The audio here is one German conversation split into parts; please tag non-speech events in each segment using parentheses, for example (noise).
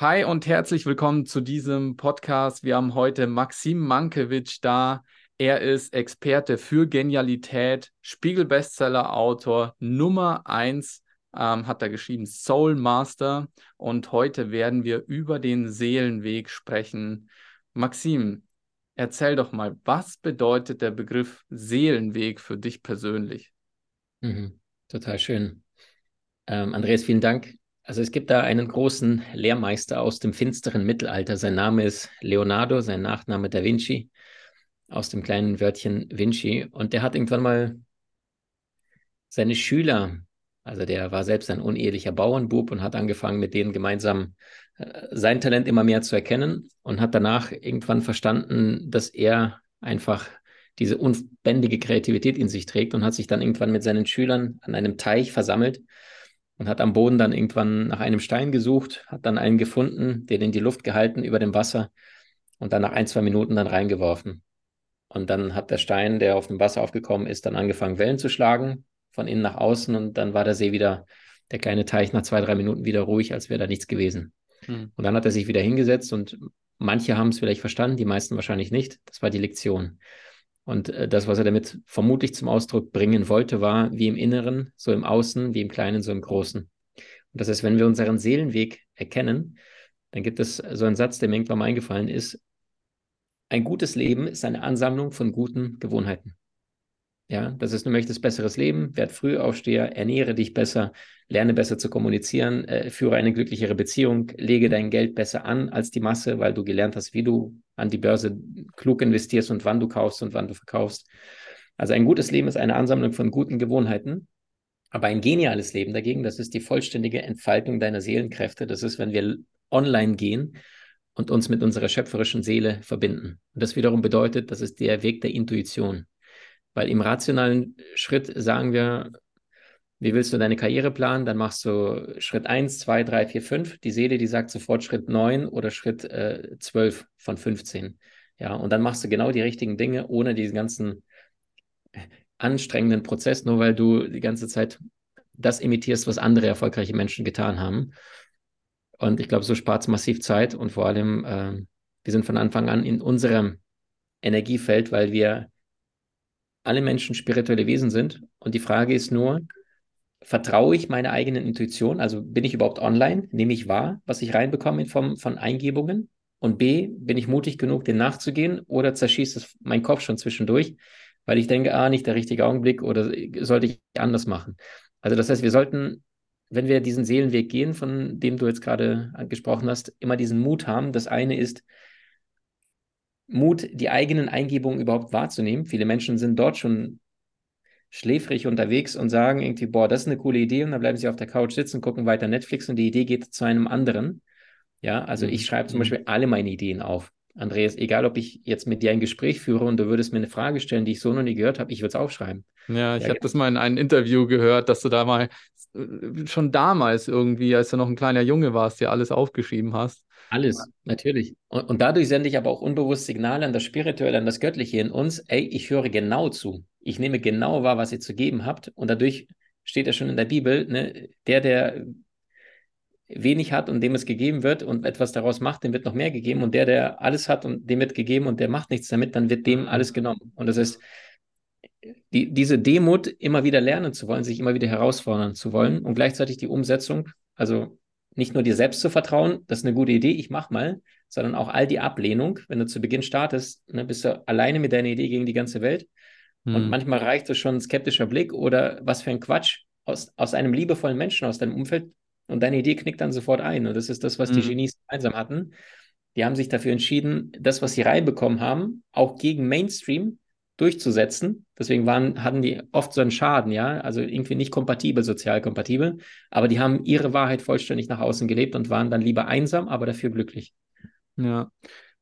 Hi und herzlich willkommen zu diesem Podcast. Wir haben heute Maxim Mankiewicz da. Er ist Experte für Genialität, Spiegel-Bestseller-Autor Nummer 1, ähm, hat er geschrieben, Soul Master. Und heute werden wir über den Seelenweg sprechen. Maxim, erzähl doch mal, was bedeutet der Begriff Seelenweg für dich persönlich? Mhm, total schön. Ähm, Andreas, vielen Dank also es gibt da einen großen Lehrmeister aus dem finsteren Mittelalter. Sein Name ist Leonardo, sein Nachname Da Vinci, aus dem kleinen Wörtchen Vinci. Und der hat irgendwann mal seine Schüler, also der war selbst ein unehelicher Bauernbub und hat angefangen, mit denen gemeinsam äh, sein Talent immer mehr zu erkennen und hat danach irgendwann verstanden, dass er einfach diese unbändige Kreativität in sich trägt und hat sich dann irgendwann mit seinen Schülern an einem Teich versammelt und hat am Boden dann irgendwann nach einem Stein gesucht, hat dann einen gefunden, den in die Luft gehalten über dem Wasser und dann nach ein, zwei Minuten dann reingeworfen. Und dann hat der Stein, der auf dem Wasser aufgekommen ist, dann angefangen, Wellen zu schlagen, von innen nach außen und dann war der See wieder, der kleine Teich nach zwei, drei Minuten wieder ruhig, als wäre da nichts gewesen. Hm. Und dann hat er sich wieder hingesetzt und manche haben es vielleicht verstanden, die meisten wahrscheinlich nicht. Das war die Lektion. Und äh, das, was er damit vermutlich zum Ausdruck bringen wollte, war wie im Inneren, so im Außen, wie im Kleinen, so im Großen. Und das heißt, wenn wir unseren Seelenweg erkennen, dann gibt es so einen Satz, der mir irgendwann mal eingefallen ist. Ein gutes Leben ist eine Ansammlung von guten Gewohnheiten. Ja, das ist, du möchtest besseres Leben, werd Frühaufsteher, ernähre dich besser, lerne besser zu kommunizieren, äh, führe eine glücklichere Beziehung, lege dein Geld besser an als die Masse, weil du gelernt hast, wie du an die Börse klug investierst und wann du kaufst und wann du verkaufst. Also ein gutes Leben ist eine Ansammlung von guten Gewohnheiten. Aber ein geniales Leben dagegen, das ist die vollständige Entfaltung deiner Seelenkräfte. Das ist, wenn wir online gehen und uns mit unserer schöpferischen Seele verbinden. Und das wiederum bedeutet, das ist der Weg der Intuition. Weil im rationalen Schritt sagen wir, wie willst du deine Karriere planen? Dann machst du Schritt 1, 2, 3, 4, 5. Die Seele, die sagt sofort Schritt 9 oder Schritt äh, 12 von 15. Ja, und dann machst du genau die richtigen Dinge, ohne diesen ganzen anstrengenden Prozess, nur weil du die ganze Zeit das imitierst, was andere erfolgreiche Menschen getan haben. Und ich glaube, so spart es massiv Zeit und vor allem, äh, wir sind von Anfang an in unserem Energiefeld, weil wir alle Menschen spirituelle Wesen sind. Und die Frage ist nur, vertraue ich meiner eigenen Intuition? Also bin ich überhaupt online? Nehme ich wahr, was ich reinbekomme in Form von Eingebungen? Und B, bin ich mutig genug, dem nachzugehen oder zerschießt es mein Kopf schon zwischendurch, weil ich denke, ah, nicht der richtige Augenblick oder sollte ich anders machen? Also das heißt, wir sollten, wenn wir diesen Seelenweg gehen, von dem du jetzt gerade gesprochen hast, immer diesen Mut haben. Das eine ist, Mut, die eigenen Eingebungen überhaupt wahrzunehmen. Viele Menschen sind dort schon schläfrig unterwegs und sagen irgendwie, boah, das ist eine coole Idee und dann bleiben sie auf der Couch sitzen, gucken weiter Netflix und die Idee geht zu einem anderen. Ja, also ich schreibe zum mhm. Beispiel alle meine Ideen auf. Andreas, egal ob ich jetzt mit dir ein Gespräch führe und du würdest mir eine Frage stellen, die ich so noch nie gehört habe, ich würde es aufschreiben. Ja, ich ja, habe das mal in einem Interview gehört, dass du da mal äh, schon damals irgendwie, als du noch ein kleiner Junge warst, dir alles aufgeschrieben hast. Alles, natürlich. Und, und, dadurch sende ich aber auch unbewusst Signale an das Spirituelle, an das Göttliche in uns. Ey, ich höre genau zu. Ich nehme genau wahr, was ihr zu geben habt. Und dadurch steht ja schon in der Bibel, ne, der, der wenig hat und dem es gegeben wird und etwas daraus macht, dem wird noch mehr gegeben. Und der, der alles hat und dem wird gegeben und der macht nichts damit, dann wird dem alles genommen. Und das ist die, diese Demut, immer wieder lernen zu wollen, sich immer wieder herausfordern zu wollen und gleichzeitig die Umsetzung, also nicht nur dir selbst zu vertrauen, das ist eine gute Idee, ich mach mal, sondern auch all die Ablehnung, wenn du zu Beginn startest, ne, bist du alleine mit deiner Idee gegen die ganze Welt. Hm. Und manchmal reicht es schon ein skeptischer Blick oder was für ein Quatsch aus, aus einem liebevollen Menschen aus deinem Umfeld und deine Idee knickt dann sofort ein. Und das ist das, was hm. die Genies gemeinsam hatten. Die haben sich dafür entschieden, das, was sie reinbekommen haben, auch gegen Mainstream durchzusetzen. Deswegen waren, hatten die oft so einen Schaden, ja, also irgendwie nicht kompatibel, sozial kompatibel, aber die haben ihre Wahrheit vollständig nach außen gelebt und waren dann lieber einsam, aber dafür glücklich. Ja.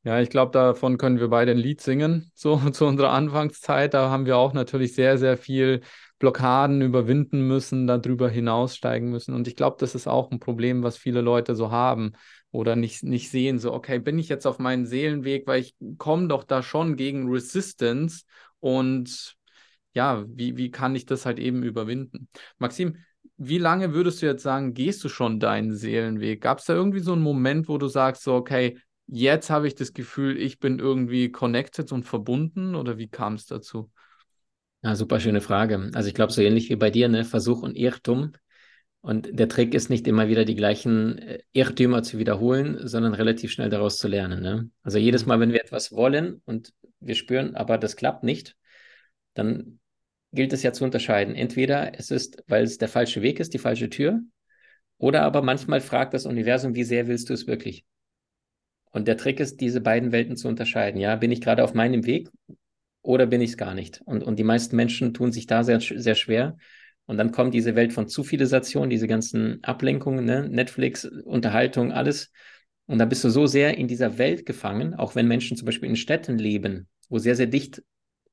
Ja, ich glaube, davon können wir beide ein Lied singen, so (laughs) zu unserer Anfangszeit. Da haben wir auch natürlich sehr, sehr viel Blockaden überwinden müssen, darüber hinaussteigen müssen. Und ich glaube, das ist auch ein Problem, was viele Leute so haben oder nicht, nicht sehen, so, okay, bin ich jetzt auf meinen Seelenweg, weil ich komme doch da schon gegen Resistance und ja, wie, wie kann ich das halt eben überwinden? Maxim, wie lange würdest du jetzt sagen, gehst du schon deinen Seelenweg? Gab es da irgendwie so einen Moment, wo du sagst, so, okay, jetzt habe ich das Gefühl, ich bin irgendwie connected und verbunden oder wie kam es dazu? Ja, super schöne Frage. Also ich glaube, so ähnlich wie bei dir, ne? Versuch und Irrtum. Und der Trick ist nicht immer wieder die gleichen äh, Irrtümer zu wiederholen, sondern relativ schnell daraus zu lernen. Ne? Also jedes mhm. Mal, wenn wir etwas wollen und wir spüren, aber das klappt nicht, dann gilt es ja zu unterscheiden. Entweder es ist, weil es der falsche Weg ist, die falsche Tür, oder aber manchmal fragt das Universum, wie sehr willst du es wirklich? Und der Trick ist, diese beiden Welten zu unterscheiden. Ja, bin ich gerade auf meinem Weg oder bin ich es gar nicht? Und, und die meisten Menschen tun sich da sehr, sehr schwer. Und dann kommt diese Welt von Zufilisation, diese ganzen Ablenkungen, ne? Netflix, Unterhaltung, alles. Und dann bist du so sehr in dieser Welt gefangen, auch wenn Menschen zum Beispiel in Städten leben, wo sehr, sehr dicht,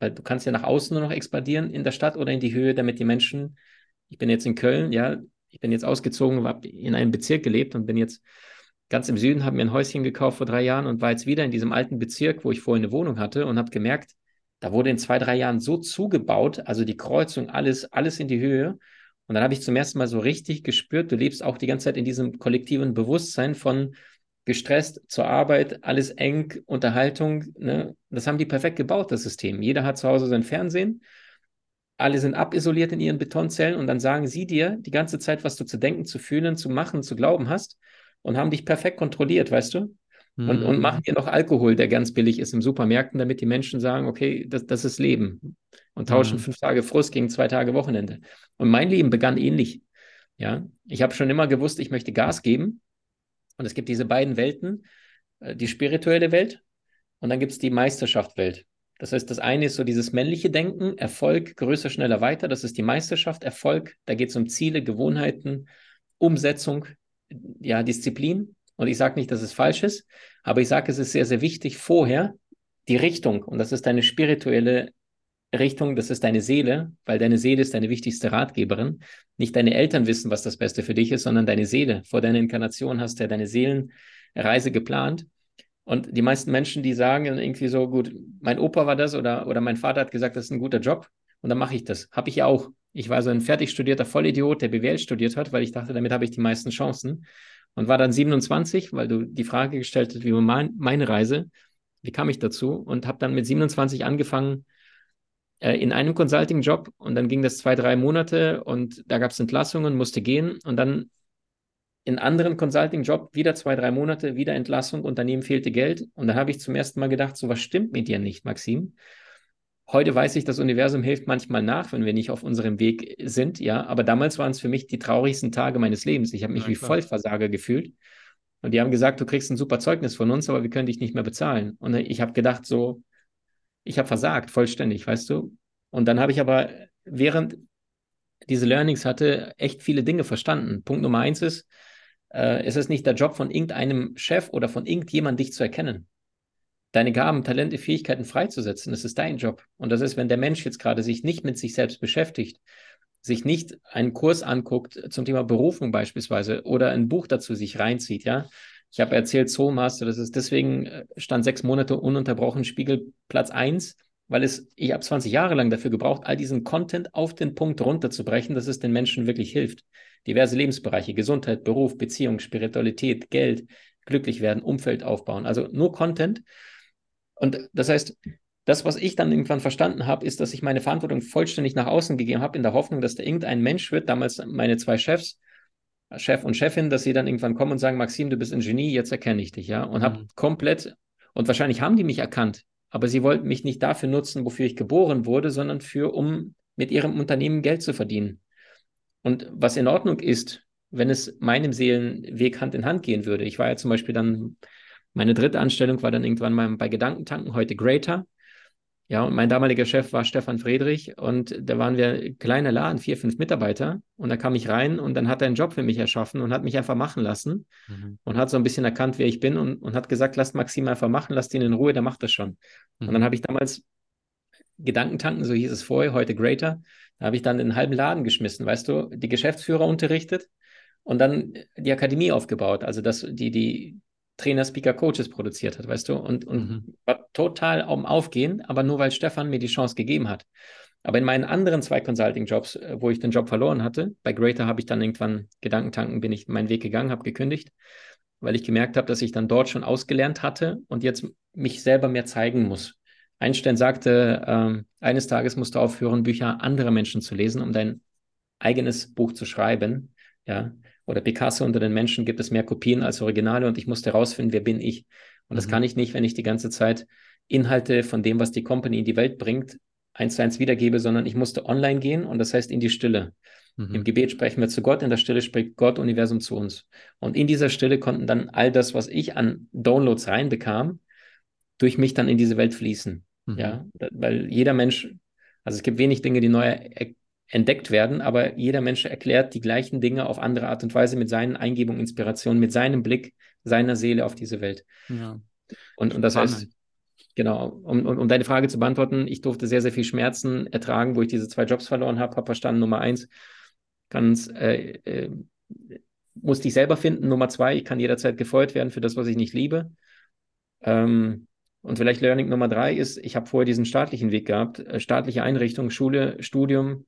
weil du kannst ja nach außen nur noch expandieren in der Stadt oder in die Höhe, damit die Menschen, ich bin jetzt in Köln, ja, ich bin jetzt ausgezogen, habe in einem Bezirk gelebt und bin jetzt ganz im Süden, habe mir ein Häuschen gekauft vor drei Jahren und war jetzt wieder in diesem alten Bezirk, wo ich vorher eine Wohnung hatte und habe gemerkt, da wurde in zwei, drei Jahren so zugebaut, also die Kreuzung, alles, alles in die Höhe. Und dann habe ich zum ersten Mal so richtig gespürt, du lebst auch die ganze Zeit in diesem kollektiven Bewusstsein von gestresst zur Arbeit, alles eng, Unterhaltung. Ne? Das haben die perfekt gebaut, das System. Jeder hat zu Hause sein Fernsehen. Alle sind abisoliert in ihren Betonzellen und dann sagen sie dir die ganze Zeit, was du zu denken, zu fühlen, zu machen, zu glauben hast und haben dich perfekt kontrolliert, weißt du? Und, und machen dir noch Alkohol, der ganz billig ist im Supermärkten, damit die Menschen sagen, okay, das, das ist Leben. Und tauschen mhm. fünf Tage Frust gegen zwei Tage Wochenende. Und mein Leben begann ähnlich. Ja, ich habe schon immer gewusst, ich möchte Gas geben. Und es gibt diese beiden Welten, äh, die spirituelle Welt und dann gibt es die Meisterschaftswelt. Das heißt, das eine ist so dieses männliche Denken, Erfolg, größer, schneller, weiter. Das ist die Meisterschaft, Erfolg. Da geht es um Ziele, Gewohnheiten, Umsetzung, ja, Disziplin. Und ich sage nicht, dass es falsch ist, aber ich sage, es ist sehr, sehr wichtig, vorher die Richtung, und das ist deine spirituelle Richtung, das ist deine Seele, weil deine Seele ist deine wichtigste Ratgeberin. Nicht deine Eltern wissen, was das Beste für dich ist, sondern deine Seele. Vor deiner Inkarnation hast du ja deine Seelenreise geplant. Und die meisten Menschen, die sagen dann irgendwie so, gut, mein Opa war das oder, oder mein Vater hat gesagt, das ist ein guter Job und dann mache ich das. Habe ich ja auch. Ich war so ein fertig studierter Vollidiot, der BWL studiert hat, weil ich dachte, damit habe ich die meisten Chancen und war dann 27, weil du die Frage gestellt hast, wie war mein, meine Reise, wie kam ich dazu und habe dann mit 27 angefangen in einem Consulting-Job und dann ging das zwei, drei Monate und da gab es Entlassungen, musste gehen und dann in anderen Consulting-Job wieder zwei, drei Monate, wieder Entlassung, Unternehmen fehlte Geld und dann habe ich zum ersten Mal gedacht, so was stimmt mit dir nicht, Maxim. Heute weiß ich, das Universum hilft manchmal nach, wenn wir nicht auf unserem Weg sind, ja. Aber damals waren es für mich die traurigsten Tage meines Lebens. Ich habe mich ja, wie Vollversager gefühlt. Und die haben gesagt, du kriegst ein super Zeugnis von uns, aber wir können dich nicht mehr bezahlen. Und ich habe gedacht, so, ich habe versagt, vollständig, weißt du. Und dann habe ich aber, während diese Learnings hatte, echt viele Dinge verstanden. Punkt Nummer eins ist, äh, es ist nicht der Job von irgendeinem Chef oder von irgendjemandem, dich zu erkennen deine Gaben, Talente, Fähigkeiten freizusetzen. Das ist dein Job. Und das ist, wenn der Mensch jetzt gerade sich nicht mit sich selbst beschäftigt, sich nicht einen Kurs anguckt zum Thema Berufung beispielsweise oder ein Buch dazu sich reinzieht, ja. Ich habe erzählt, Soulmaster, das ist deswegen äh, stand sechs Monate ununterbrochen Spiegel Platz eins, weil es, ich habe 20 Jahre lang dafür gebraucht, all diesen Content auf den Punkt runterzubrechen, dass es den Menschen wirklich hilft. Diverse Lebensbereiche, Gesundheit, Beruf, Beziehung, Spiritualität, Geld, glücklich werden, Umfeld aufbauen. Also nur Content, und das heißt, das, was ich dann irgendwann verstanden habe, ist, dass ich meine Verantwortung vollständig nach außen gegeben habe, in der Hoffnung, dass da irgendein Mensch wird, damals meine zwei Chefs, Chef und Chefin, dass sie dann irgendwann kommen und sagen, Maxim, du bist ein Genie, jetzt erkenne ich dich, ja. Und mhm. habe komplett, und wahrscheinlich haben die mich erkannt, aber sie wollten mich nicht dafür nutzen, wofür ich geboren wurde, sondern für, um mit ihrem Unternehmen Geld zu verdienen. Und was in Ordnung ist, wenn es meinem Seelenweg Hand in Hand gehen würde. Ich war ja zum Beispiel dann meine dritte Anstellung war dann irgendwann mal bei Gedankentanken, heute Greater. Ja, und mein damaliger Chef war Stefan Friedrich und da waren wir kleiner Laden, vier, fünf Mitarbeiter. Und da kam ich rein und dann hat er einen Job für mich erschaffen und hat mich einfach machen lassen mhm. und hat so ein bisschen erkannt, wer ich bin und, und hat gesagt, lasst Maxim einfach machen, lasst ihn in Ruhe, der macht das schon. Mhm. Und dann habe ich damals Gedankentanken, so hieß es vorher, heute Greater, da habe ich dann den halben Laden geschmissen, weißt du, die Geschäftsführer unterrichtet und dann die Akademie aufgebaut, also das, die, die, Trainer, Speaker, Coaches produziert hat, weißt du, und, und mhm. war total am Aufgehen, aber nur weil Stefan mir die Chance gegeben hat. Aber in meinen anderen zwei Consulting-Jobs, äh, wo ich den Job verloren hatte, bei Greater habe ich dann irgendwann Gedankentanken, bin ich meinen Weg gegangen, habe gekündigt, weil ich gemerkt habe, dass ich dann dort schon ausgelernt hatte und jetzt mich selber mehr zeigen muss. Einstein sagte, äh, eines Tages musst du aufhören, Bücher anderer Menschen zu lesen, um dein eigenes Buch zu schreiben. Ja, oder Picasso unter den Menschen gibt es mehr Kopien als Originale und ich musste herausfinden, wer bin ich. Und das mhm. kann ich nicht, wenn ich die ganze Zeit Inhalte von dem, was die Company in die Welt bringt, eins zu eins wiedergebe, sondern ich musste online gehen und das heißt in die Stille. Mhm. Im Gebet sprechen wir zu Gott, in der Stille spricht Gott Universum zu uns. Und in dieser Stille konnten dann all das, was ich an Downloads reinbekam, durch mich dann in diese Welt fließen. Mhm. Ja, weil jeder Mensch, also es gibt wenig Dinge, die neu entdeckt werden, aber jeder Mensch erklärt die gleichen Dinge auf andere Art und Weise mit seinen Eingebungen, Inspirationen, mit seinem Blick, seiner Seele auf diese Welt. Ja. Und, und das heißt, genau, um, um, um, deine Frage zu beantworten, ich durfte sehr, sehr viel Schmerzen ertragen, wo ich diese zwei Jobs verloren habe, habe verstanden, Nummer eins, kann's, äh, äh, musste ich selber finden, Nummer zwei, ich kann jederzeit gefeuert werden für das, was ich nicht liebe. Ähm, und vielleicht Learning Nummer drei ist, ich habe vorher diesen staatlichen Weg gehabt, äh, staatliche Einrichtung, Schule, Studium,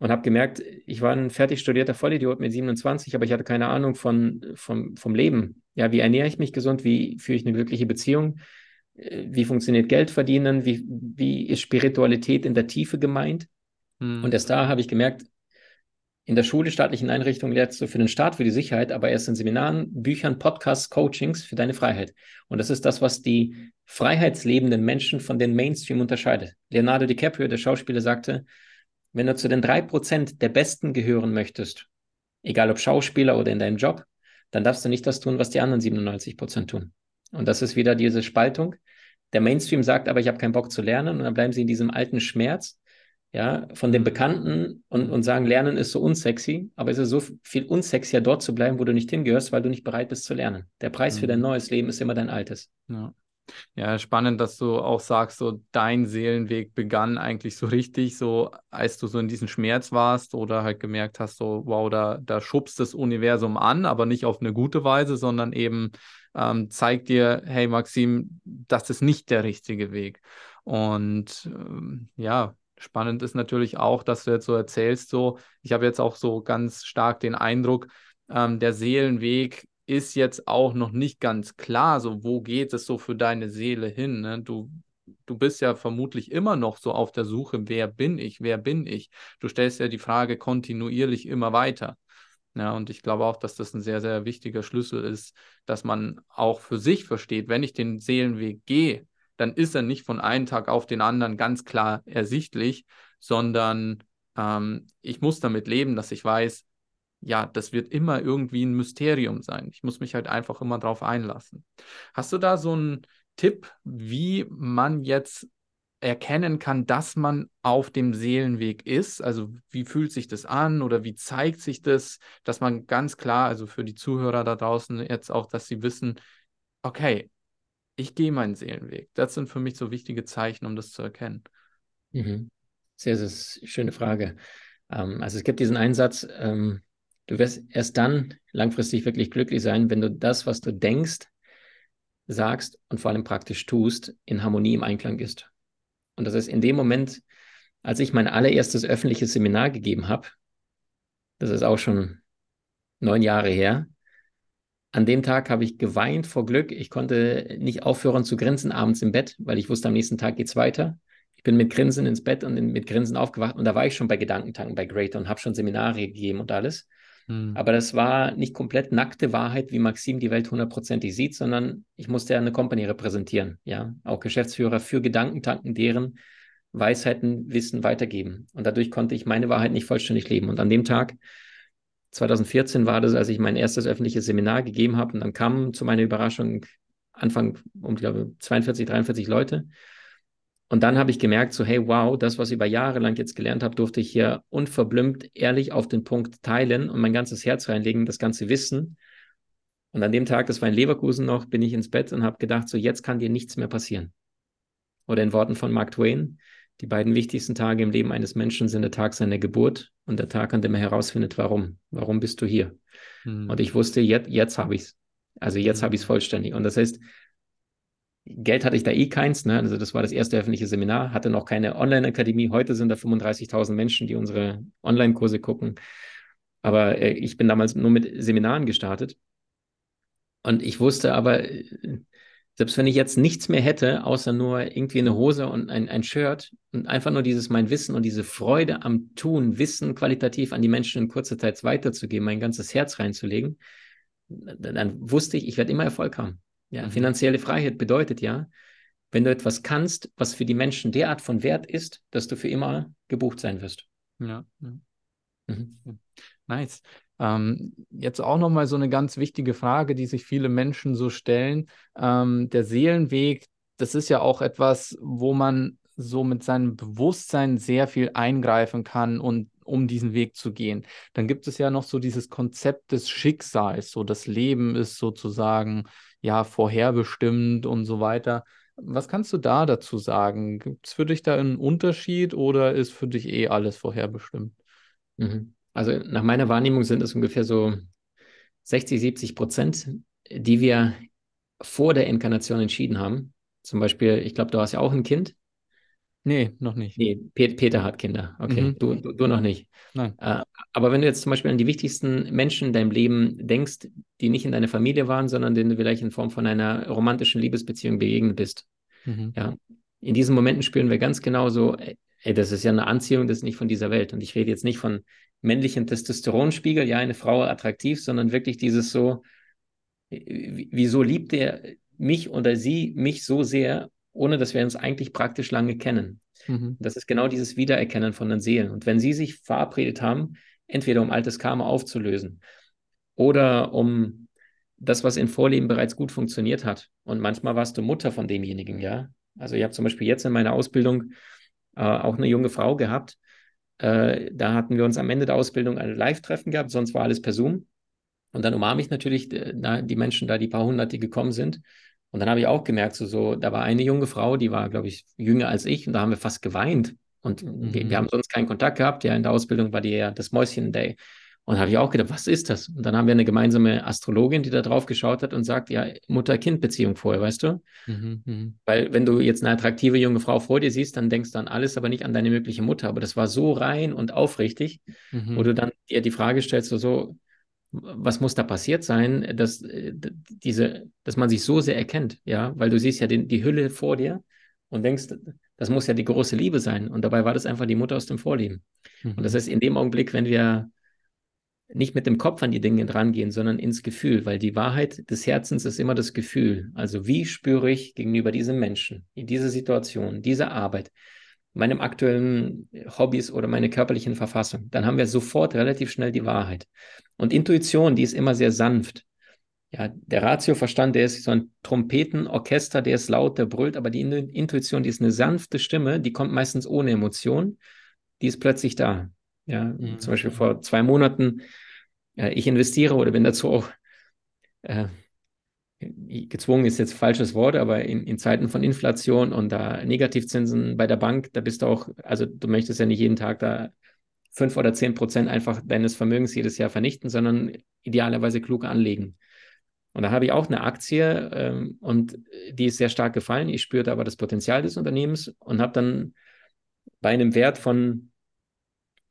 und habe gemerkt, ich war ein fertig studierter Vollidiot mit 27, aber ich hatte keine Ahnung von, vom, vom Leben. Ja, wie ernähre ich mich gesund? Wie führe ich eine glückliche Beziehung? Äh, wie funktioniert Geld verdienen? Wie, wie ist Spiritualität in der Tiefe gemeint? Hm. Und erst da habe ich gemerkt, in der Schule, staatlichen Einrichtungen lernst du für den Staat, für die Sicherheit, aber erst in Seminaren, Büchern, Podcasts, Coachings für deine Freiheit. Und das ist das, was die freiheitslebenden Menschen von den Mainstream unterscheidet. Leonardo DiCaprio, der Schauspieler, sagte, wenn du zu den drei Prozent der Besten gehören möchtest, egal ob Schauspieler oder in deinem Job, dann darfst du nicht das tun, was die anderen 97 Prozent tun. Und das ist wieder diese Spaltung. Der Mainstream sagt aber, ich habe keinen Bock zu lernen und dann bleiben sie in diesem alten Schmerz, ja, von dem Bekannten und, und sagen, Lernen ist so unsexy, aber es ist so viel unsexier, dort zu bleiben, wo du nicht hingehörst, weil du nicht bereit bist zu lernen. Der Preis mhm. für dein mhm. neues Leben ist immer dein altes. Ja. Ja, spannend, dass du auch sagst, so dein Seelenweg begann eigentlich so richtig, so als du so in diesem Schmerz warst oder halt gemerkt hast, so wow, da, da schubst das Universum an, aber nicht auf eine gute Weise, sondern eben ähm, zeigt dir, hey Maxim, das ist nicht der richtige Weg. Und ähm, ja, spannend ist natürlich auch, dass du jetzt so erzählst, so ich habe jetzt auch so ganz stark den Eindruck, ähm, der Seelenweg ist jetzt auch noch nicht ganz klar, so wo geht es so für deine Seele hin. Ne? Du, du bist ja vermutlich immer noch so auf der Suche, wer bin ich, wer bin ich. Du stellst ja die Frage kontinuierlich immer weiter. Ja, und ich glaube auch, dass das ein sehr, sehr wichtiger Schlüssel ist, dass man auch für sich versteht, wenn ich den Seelenweg gehe, dann ist er nicht von einem Tag auf den anderen ganz klar ersichtlich, sondern ähm, ich muss damit leben, dass ich weiß, ja, das wird immer irgendwie ein Mysterium sein. Ich muss mich halt einfach immer drauf einlassen. Hast du da so einen Tipp, wie man jetzt erkennen kann, dass man auf dem Seelenweg ist? Also wie fühlt sich das an oder wie zeigt sich das, dass man ganz klar, also für die Zuhörer da draußen jetzt auch, dass sie wissen, okay, ich gehe meinen Seelenweg. Das sind für mich so wichtige Zeichen, um das zu erkennen. Mhm. Sehr, sehr schöne Frage. Ähm, also es gibt diesen Einsatz, ähm, Du wirst erst dann langfristig wirklich glücklich sein, wenn du das, was du denkst, sagst und vor allem praktisch tust, in Harmonie im Einklang ist. Und das ist in dem Moment, als ich mein allererstes öffentliches Seminar gegeben habe, das ist auch schon neun Jahre her, an dem Tag habe ich geweint vor Glück. Ich konnte nicht aufhören zu grinsen abends im Bett, weil ich wusste, am nächsten Tag geht es weiter. Ich bin mit Grinsen ins Bett und mit Grinsen aufgewacht und da war ich schon bei Gedankentanken bei Greater und habe schon Seminare gegeben und alles. Hm. Aber das war nicht komplett nackte Wahrheit, wie Maxim die Welt hundertprozentig sieht, sondern ich musste ja eine Company repräsentieren, ja, auch Geschäftsführer für Gedankentanken, deren Weisheiten, Wissen weitergeben. Und dadurch konnte ich meine Wahrheit nicht vollständig leben. Und an dem Tag, 2014 war das, als ich mein erstes öffentliches Seminar gegeben habe. Und dann kamen zu meiner Überraschung Anfang um, glaube 42, 43 Leute. Und dann habe ich gemerkt, so, hey, wow, das, was ich über Jahre lang jetzt gelernt habe, durfte ich hier unverblümt ehrlich auf den Punkt teilen und mein ganzes Herz reinlegen, das ganze Wissen. Und an dem Tag, das war in Leverkusen noch, bin ich ins Bett und habe gedacht, so, jetzt kann dir nichts mehr passieren. Oder in Worten von Mark Twain, die beiden wichtigsten Tage im Leben eines Menschen sind der Tag seiner Geburt und der Tag, an dem er herausfindet, warum. Warum bist du hier? Hm. Und ich wusste, jetzt, jetzt habe ich es. Also jetzt hm. habe ich es vollständig. Und das heißt, Geld hatte ich da eh keins, ne? also das war das erste öffentliche Seminar, hatte noch keine Online-Akademie. Heute sind da 35.000 Menschen, die unsere Online-Kurse gucken. Aber äh, ich bin damals nur mit Seminaren gestartet. Und ich wusste aber, äh, selbst wenn ich jetzt nichts mehr hätte, außer nur irgendwie eine Hose und ein, ein Shirt und einfach nur dieses mein Wissen und diese Freude am Tun, Wissen qualitativ an die Menschen in kurzer Zeit weiterzugeben, mein ganzes Herz reinzulegen, dann, dann wusste ich, ich werde immer Erfolg haben. Ja, mhm. finanzielle Freiheit bedeutet ja, wenn du etwas kannst, was für die Menschen derart von Wert ist, dass du für immer gebucht sein wirst. Ja. Mhm. Nice. Ähm, jetzt auch nochmal so eine ganz wichtige Frage, die sich viele Menschen so stellen. Ähm, der Seelenweg, das ist ja auch etwas, wo man so mit seinem Bewusstsein sehr viel eingreifen kann und um diesen Weg zu gehen. Dann gibt es ja noch so dieses Konzept des Schicksals, so das Leben ist sozusagen ja vorherbestimmt und so weiter. Was kannst du da dazu sagen? Gibt es für dich da einen Unterschied oder ist für dich eh alles vorherbestimmt? Mhm. Also nach meiner Wahrnehmung sind es ungefähr so 60, 70 Prozent, die wir vor der Inkarnation entschieden haben. Zum Beispiel, ich glaube, du hast ja auch ein Kind. Nee, noch nicht. Nee, Peter hat Kinder. Okay, mhm. du, du, du, noch nicht. Nein. Äh, aber wenn du jetzt zum Beispiel an die wichtigsten Menschen in deinem Leben denkst, die nicht in deiner Familie waren, sondern denen du vielleicht in Form von einer romantischen Liebesbeziehung begegnet bist, mhm. ja, in diesen Momenten spüren wir ganz genau so, ey, das ist ja eine Anziehung, das ist nicht von dieser Welt. Und ich rede jetzt nicht von männlichen Testosteronspiegel, ja, eine Frau attraktiv, sondern wirklich dieses so, wieso liebt er mich oder sie mich so sehr, ohne dass wir uns eigentlich praktisch lange kennen. Mhm. Das ist genau dieses Wiedererkennen von den Seelen. Und wenn sie sich verabredet haben, entweder um altes Karma aufzulösen oder um das, was im Vorleben bereits gut funktioniert hat. Und manchmal warst du Mutter von demjenigen, ja. Also ich habe zum Beispiel jetzt in meiner Ausbildung äh, auch eine junge Frau gehabt, äh, da hatten wir uns am Ende der Ausbildung ein Live-Treffen gehabt, sonst war alles per Zoom. Und dann umarme ich natürlich äh, die Menschen da, die paar hundert, die gekommen sind. Und dann habe ich auch gemerkt, so, so, da war eine junge Frau, die war, glaube ich, jünger als ich, und da haben wir fast geweint. Und mhm. wir, wir, haben sonst keinen Kontakt gehabt. Ja, in der Ausbildung war die ja das Mäuschen-Day. Und da habe ich auch gedacht, was ist das? Und dann haben wir eine gemeinsame Astrologin, die da drauf geschaut hat und sagt, ja, Mutter-Kind-Beziehung vorher, weißt du? Mhm, mh. Weil wenn du jetzt eine attraktive junge Frau vor dir siehst, dann denkst du an alles, aber nicht an deine mögliche Mutter. Aber das war so rein und aufrichtig, mhm. wo du dann dir die Frage stellst, so, so, was muss da passiert sein, dass, äh, diese, dass man sich so sehr erkennt, ja? Weil du siehst ja den, die Hülle vor dir und denkst, das muss ja die große Liebe sein. Und dabei war das einfach die Mutter aus dem Vorleben. Mhm. Und das heißt, in dem Augenblick, wenn wir nicht mit dem Kopf an die Dinge drangehen, sondern ins Gefühl, weil die Wahrheit des Herzens ist immer das Gefühl. Also wie spüre ich gegenüber diesem Menschen, in dieser Situation, dieser Arbeit, meinem aktuellen Hobbys oder meine körperlichen Verfassung, dann haben wir sofort relativ schnell die Wahrheit. Und Intuition, die ist immer sehr sanft. Ja, der Ratioverstand, der ist so ein Trompetenorchester, der ist laut, der brüllt, aber die Intuition, die ist eine sanfte Stimme, die kommt meistens ohne Emotion, die ist plötzlich da. Ja, mhm. zum Beispiel vor zwei Monaten, äh, ich investiere oder bin dazu auch äh, gezwungen ist jetzt falsches Wort, aber in, in, Zeiten von Inflation und da Negativzinsen bei der Bank, da bist du auch, also du möchtest ja nicht jeden Tag da fünf oder zehn Prozent einfach deines Vermögens jedes Jahr vernichten, sondern idealerweise klug anlegen. Und da habe ich auch eine Aktie ähm, und die ist sehr stark gefallen. Ich spürte aber das Potenzial des Unternehmens und habe dann bei einem Wert von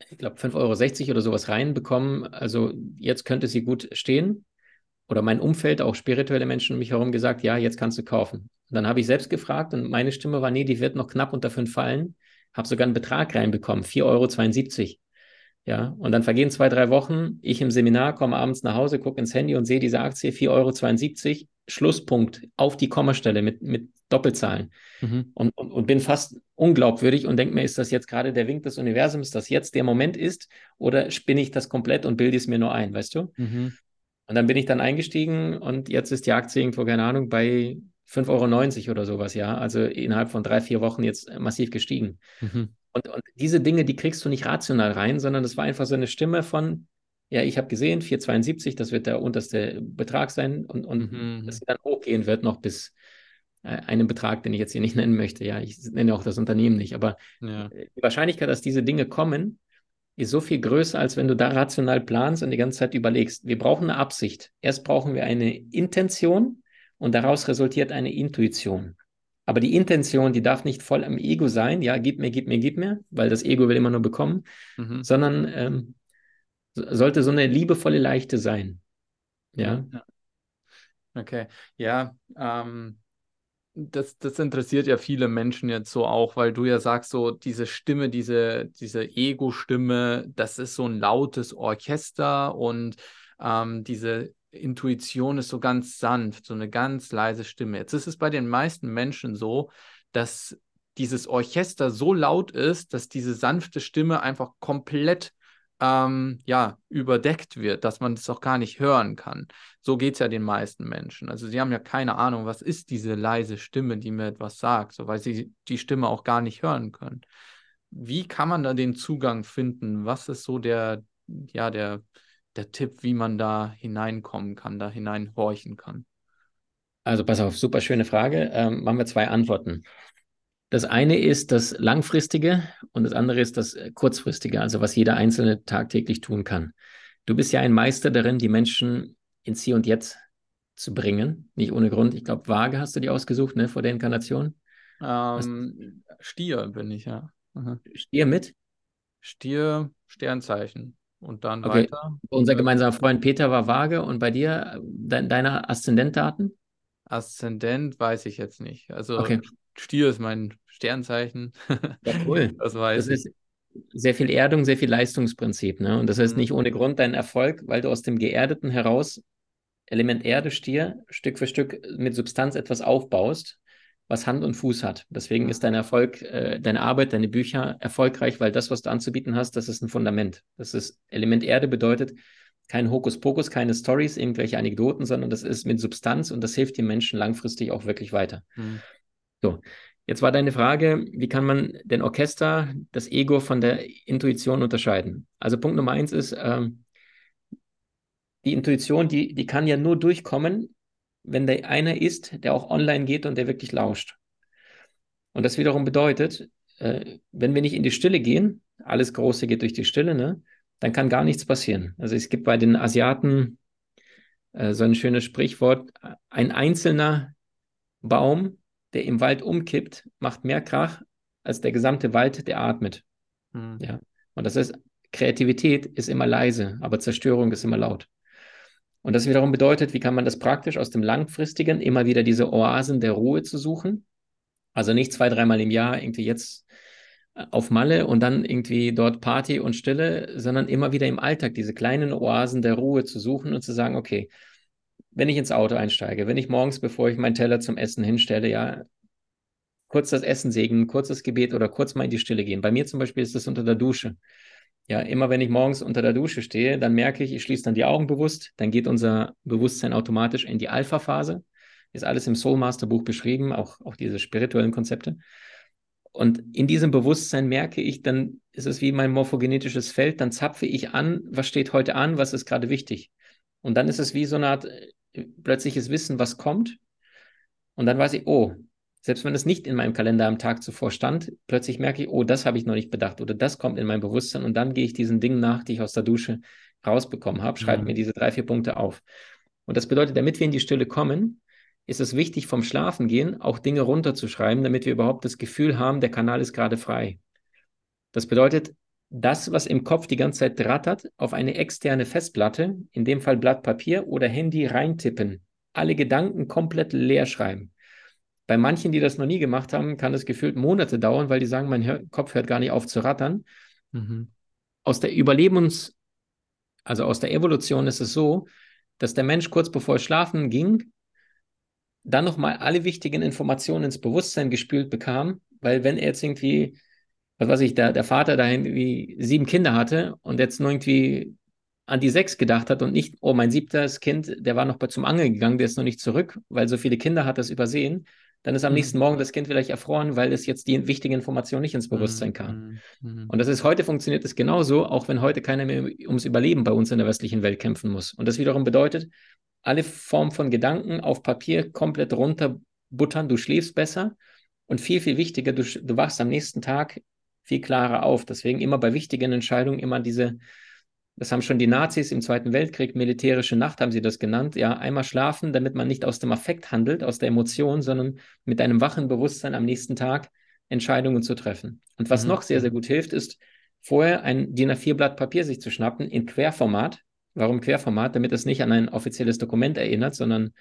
ich glaube, 5,60 Euro oder sowas reinbekommen. Also jetzt könnte sie gut stehen. Oder mein Umfeld, auch spirituelle Menschen um mich herum gesagt, ja, jetzt kannst du kaufen. Und dann habe ich selbst gefragt und meine Stimme war, nee, die wird noch knapp unter 5 fallen. Habe sogar einen Betrag reinbekommen, 4,72 Euro. Ja, und dann vergehen zwei, drei Wochen. Ich im Seminar komme abends nach Hause, gucke ins Handy und sehe diese Aktie 4,72 Euro. Schlusspunkt auf die Kommastelle mit, mit Doppelzahlen. Mhm. Und, und, und, bin fast unglaubwürdig und denke mir, ist das jetzt gerade der Wink des Universums, dass jetzt der Moment ist, oder spinne ich das komplett und bilde es mir nur ein, weißt du? Mhm. Und dann bin ich dann eingestiegen und jetzt ist die Aktie irgendwo, keine Ahnung, bei 5,90 Euro oder sowas, ja. Also innerhalb von drei, vier Wochen jetzt massiv gestiegen. Mhm. Und, und diese Dinge, die kriegst du nicht rational rein, sondern das war einfach so eine Stimme von, ja, ich habe gesehen, 4,72, das wird der unterste Betrag sein und, und mhm. dass sie dann hochgehen wird noch bis äh, einen Betrag, den ich jetzt hier nicht nennen möchte. Ja, ich nenne auch das Unternehmen nicht, aber ja. Die Wahrscheinlichkeit, dass diese Dinge kommen, ist so viel größer, als wenn du da rational planst und die ganze Zeit überlegst. Wir brauchen eine Absicht. Erst brauchen wir eine Intention und daraus resultiert eine Intuition. Aber die Intention, die darf nicht voll am Ego sein, ja, gib mir, gib mir, gib mir, weil das Ego will immer nur bekommen, mhm. sondern ähm, sollte so eine liebevolle Leichte sein. Ja. Okay, ja, ähm, das, das interessiert ja viele Menschen jetzt so auch, weil du ja sagst, so diese Stimme, diese, diese Ego-Stimme, das ist so ein lautes Orchester und ähm, diese Intuition ist so ganz sanft, so eine ganz leise Stimme. Jetzt ist es bei den meisten Menschen so, dass dieses Orchester so laut ist, dass diese sanfte Stimme einfach komplett ähm, ja, überdeckt wird, dass man das auch gar nicht hören kann. So geht es ja den meisten Menschen. Also sie haben ja keine Ahnung, was ist diese leise Stimme, die mir etwas sagt, so weil sie die Stimme auch gar nicht hören können. Wie kann man da den Zugang finden? Was ist so der, ja, der, der Tipp, wie man da hineinkommen kann, da hineinhorchen kann? Also pass auf, super schöne Frage. Ähm, machen wir zwei Antworten. Das eine ist das Langfristige und das andere ist das äh, Kurzfristige, also was jeder Einzelne tagtäglich tun kann. Du bist ja ein Meister darin, die Menschen ins Hier und Jetzt zu bringen. Nicht ohne Grund. Ich glaube, Waage hast du dir ausgesucht, ne, vor der Inkarnation? Ähm, Stier bin ich, ja. Aha. Stier mit? Stier, Sternzeichen. Und dann okay. weiter. Unser gemeinsamer Freund Peter war Waage und bei dir äh, de deine Aszendentdaten? Aszendent weiß ich jetzt nicht. Also okay. Stier ist mein Sternzeichen. Ja, cool. (laughs) Das weiß das ich. Ist sehr viel Erdung, sehr viel Leistungsprinzip. Ne? Und das heißt mhm. nicht ohne Grund dein Erfolg, weil du aus dem Geerdeten heraus Element Erde, Stier, Stück für Stück mit Substanz etwas aufbaust, was Hand und Fuß hat. Deswegen ist dein Erfolg, äh, deine Arbeit, deine Bücher erfolgreich, weil das, was du anzubieten hast, das ist ein Fundament. Das ist Element Erde bedeutet kein Hokuspokus, keine Stories, irgendwelche Anekdoten, sondern das ist mit Substanz und das hilft den Menschen langfristig auch wirklich weiter. Mhm. So, jetzt war deine Frage, wie kann man den Orchester, das Ego von der Intuition unterscheiden? Also Punkt Nummer eins ist, ähm, die Intuition, die, die kann ja nur durchkommen, wenn der einer ist, der auch online geht und der wirklich lauscht. Und das wiederum bedeutet, äh, wenn wir nicht in die Stille gehen, alles Große geht durch die Stille, ne, dann kann gar nichts passieren. Also es gibt bei den Asiaten äh, so ein schönes Sprichwort, ein einzelner Baum der im Wald umkippt, macht mehr Krach als der gesamte Wald, der atmet. Mhm. Ja. Und das heißt, Kreativität ist immer leise, aber Zerstörung ist immer laut. Und das wiederum bedeutet, wie kann man das praktisch aus dem Langfristigen immer wieder diese Oasen der Ruhe zu suchen? Also nicht zwei, dreimal im Jahr irgendwie jetzt äh, auf Malle und dann irgendwie dort Party und Stille, sondern immer wieder im Alltag diese kleinen Oasen der Ruhe zu suchen und zu sagen, okay, wenn ich ins Auto einsteige, wenn ich morgens, bevor ich meinen Teller zum Essen hinstelle, ja, kurz das Essen segnen, kurz das Gebet oder kurz mal in die Stille gehen. Bei mir zum Beispiel ist das unter der Dusche. Ja, immer wenn ich morgens unter der Dusche stehe, dann merke ich, ich schließe dann die Augen bewusst, dann geht unser Bewusstsein automatisch in die Alpha-Phase. Ist alles im Soul Master Buch beschrieben, auch, auch diese spirituellen Konzepte. Und in diesem Bewusstsein merke ich, dann ist es wie mein morphogenetisches Feld, dann zapfe ich an, was steht heute an, was ist gerade wichtig. Und dann ist es wie so eine Art plötzliches Wissen, was kommt. Und dann weiß ich, oh, selbst wenn es nicht in meinem Kalender am Tag zuvor stand, plötzlich merke ich, oh, das habe ich noch nicht bedacht oder das kommt in mein Bewusstsein und dann gehe ich diesen Dingen nach, die ich aus der Dusche rausbekommen habe, schreibe mhm. mir diese drei, vier Punkte auf. Und das bedeutet, damit wir in die Stille kommen, ist es wichtig, vom Schlafen gehen auch Dinge runterzuschreiben, damit wir überhaupt das Gefühl haben, der Kanal ist gerade frei. Das bedeutet, das, was im Kopf die ganze Zeit rattert, auf eine externe Festplatte, in dem Fall Blatt Papier oder Handy reintippen. Alle Gedanken komplett leer schreiben. Bei manchen, die das noch nie gemacht haben, kann es gefühlt Monate dauern, weil die sagen, mein Hör Kopf hört gar nicht auf zu rattern. Mhm. Aus der Überlebens, also aus der Evolution ist es so, dass der Mensch kurz bevor er schlafen ging, dann nochmal alle wichtigen Informationen ins Bewusstsein gespült bekam, weil wenn er jetzt irgendwie was weiß ich, der, der Vater da irgendwie sieben Kinder hatte und jetzt nur irgendwie an die sechs gedacht hat und nicht, oh, mein siebtes Kind, der war noch zum Angeln gegangen, der ist noch nicht zurück, weil so viele Kinder hat das übersehen, dann ist am mhm. nächsten Morgen das Kind vielleicht erfroren, weil es jetzt die wichtige Information nicht ins. Bewusstsein kam. Mhm. mhm. Und das ist heute funktioniert es genauso, auch wenn heute keiner mehr ums Überleben bei uns in der westlichen Welt kämpfen muss. Und das wiederum bedeutet, alle Formen von Gedanken auf Papier komplett runterbuttern, du schläfst besser und viel, viel wichtiger, du, du wachst am nächsten Tag viel klarer auf. Deswegen immer bei wichtigen Entscheidungen immer diese, Das haben schon die Nazis im Zweiten Weltkrieg, militärische Nacht haben sie das genannt. Ja, einmal schlafen, damit man nicht aus dem Affekt handelt, aus der Emotion, sondern mit einem wachen Bewusstsein am nächsten Tag Entscheidungen zu treffen. Und was mhm. noch sehr, sehr gut hilft, ist vorher ein DIN A4-Blatt Papier sich zu schnappen in Querformat. Warum Querformat? Damit es nicht an ein offizielles Dokument erinnert, sondern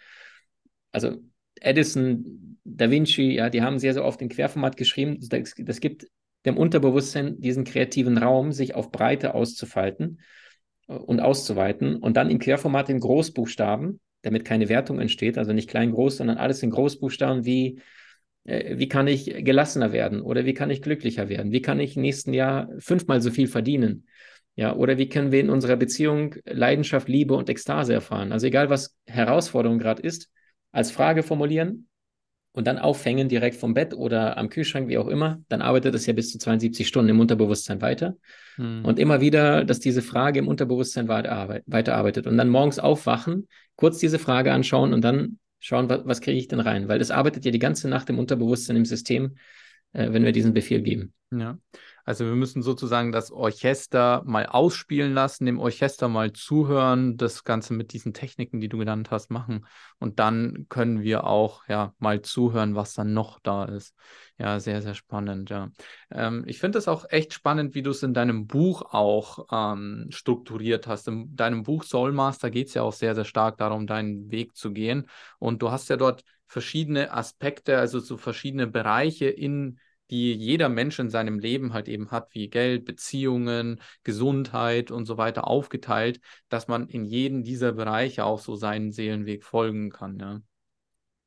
also Edison, Da Vinci, ja, die haben sehr, sehr oft in Querformat geschrieben. Das, das gibt dem Unterbewusstsein diesen kreativen Raum, sich auf Breite auszufalten und auszuweiten und dann im Querformat in Großbuchstaben, damit keine Wertung entsteht, also nicht klein groß, sondern alles in Großbuchstaben wie äh, wie kann ich gelassener werden oder wie kann ich glücklicher werden? Wie kann ich im nächsten Jahr fünfmal so viel verdienen? Ja, oder wie können wir in unserer Beziehung Leidenschaft, Liebe und Ekstase erfahren? Also egal, was Herausforderung gerade ist, als Frage formulieren und dann aufhängen direkt vom Bett oder am Kühlschrank, wie auch immer, dann arbeitet es ja bis zu 72 Stunden im Unterbewusstsein weiter. Hm. Und immer wieder, dass diese Frage im Unterbewusstsein weiterarbeitet. Und dann morgens aufwachen, kurz diese Frage anschauen und dann schauen, was, was kriege ich denn rein? Weil das arbeitet ja die ganze Nacht im Unterbewusstsein, im System, äh, wenn wir diesen Befehl geben. Ja. Also wir müssen sozusagen das Orchester mal ausspielen lassen, dem Orchester mal zuhören, das Ganze mit diesen Techniken, die du genannt hast, machen. Und dann können wir auch ja mal zuhören, was dann noch da ist. Ja, sehr, sehr spannend, ja. Ähm, ich finde es auch echt spannend, wie du es in deinem Buch auch ähm, strukturiert hast. In deinem Buch Soulmaster geht es ja auch sehr, sehr stark darum, deinen Weg zu gehen. Und du hast ja dort verschiedene Aspekte, also so verschiedene Bereiche in die jeder Mensch in seinem Leben halt eben hat, wie Geld, Beziehungen, Gesundheit und so weiter aufgeteilt, dass man in jeden dieser Bereiche auch so seinen Seelenweg folgen kann. Ja.